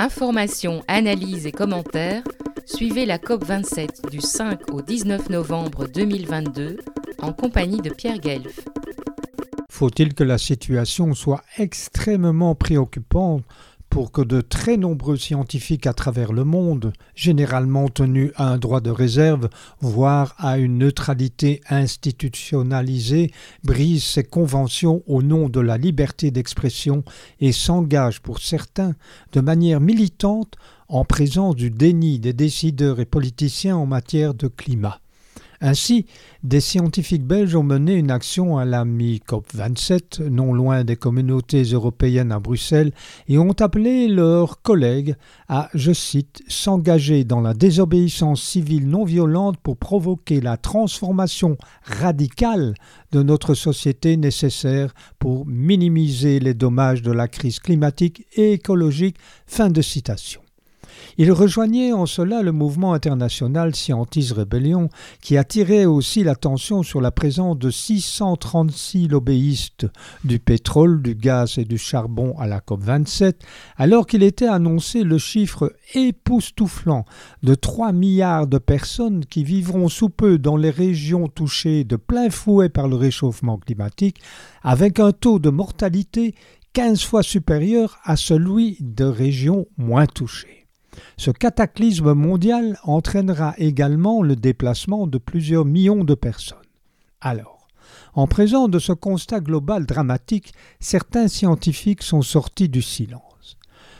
Informations, analyses et commentaires, suivez la COP27 du 5 au 19 novembre 2022 en compagnie de Pierre Guelf. Faut-il que la situation soit extrêmement préoccupante pour que de très nombreux scientifiques à travers le monde, généralement tenus à un droit de réserve, voire à une neutralité institutionnalisée, brisent ces conventions au nom de la liberté d'expression et s'engagent pour certains de manière militante en présence du déni des décideurs et politiciens en matière de climat. Ainsi, des scientifiques belges ont mené une action à la mi-COP27, non loin des communautés européennes à Bruxelles, et ont appelé leurs collègues à, je cite, s'engager dans la désobéissance civile non violente pour provoquer la transformation radicale de notre société nécessaire pour minimiser les dommages de la crise climatique et écologique. Fin de citation. Il rejoignait en cela le mouvement international Scientis Rebellion, qui attirait aussi l'attention sur la présence de 636 lobbyistes du pétrole, du gaz et du charbon à la COP27, alors qu'il était annoncé le chiffre époustouflant de 3 milliards de personnes qui vivront sous peu dans les régions touchées de plein fouet par le réchauffement climatique, avec un taux de mortalité 15 fois supérieur à celui de régions moins touchées. Ce cataclysme mondial entraînera également le déplacement de plusieurs millions de personnes. Alors, en présence de ce constat global dramatique, certains scientifiques sont sortis du silence.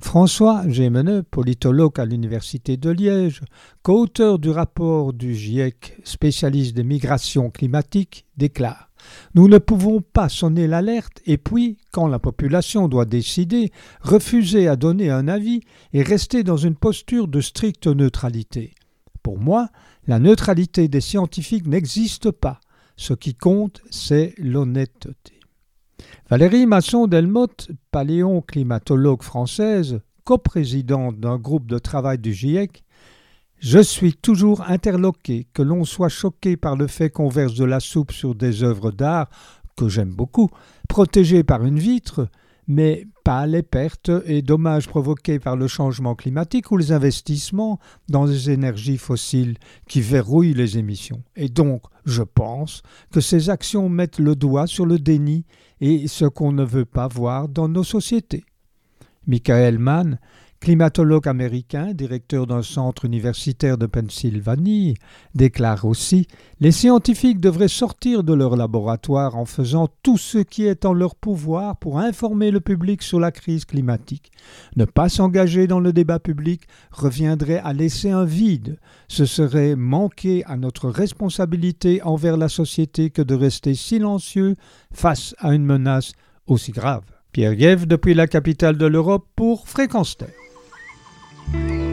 François Gémeneux, politologue à l'Université de Liège, co-auteur du rapport du GIEC spécialiste des migrations climatiques, déclare nous ne pouvons pas sonner l'alerte et puis, quand la population doit décider, refuser à donner un avis et rester dans une posture de stricte neutralité. Pour moi, la neutralité des scientifiques n'existe pas. Ce qui compte, c'est l'honnêteté. Valérie Masson-Delmotte, paléonclimatologue française, coprésidente d'un groupe de travail du GIEC, je suis toujours interloqué, que l'on soit choqué par le fait qu'on verse de la soupe sur des œuvres d'art, que j'aime beaucoup, protégées par une vitre, mais pas les pertes et dommages provoqués par le changement climatique ou les investissements dans les énergies fossiles qui verrouillent les émissions. Et donc, je pense que ces actions mettent le doigt sur le déni et ce qu'on ne veut pas voir dans nos sociétés. Michael Mann climatologue américain, directeur d'un centre universitaire de Pennsylvanie, déclare aussi Les scientifiques devraient sortir de leur laboratoire en faisant tout ce qui est en leur pouvoir pour informer le public sur la crise climatique. Ne pas s'engager dans le débat public reviendrait à laisser un vide. Ce serait manquer à notre responsabilité envers la société que de rester silencieux face à une menace aussi grave. Pierre Guève depuis la capitale de l'Europe pour Fréquence Terre.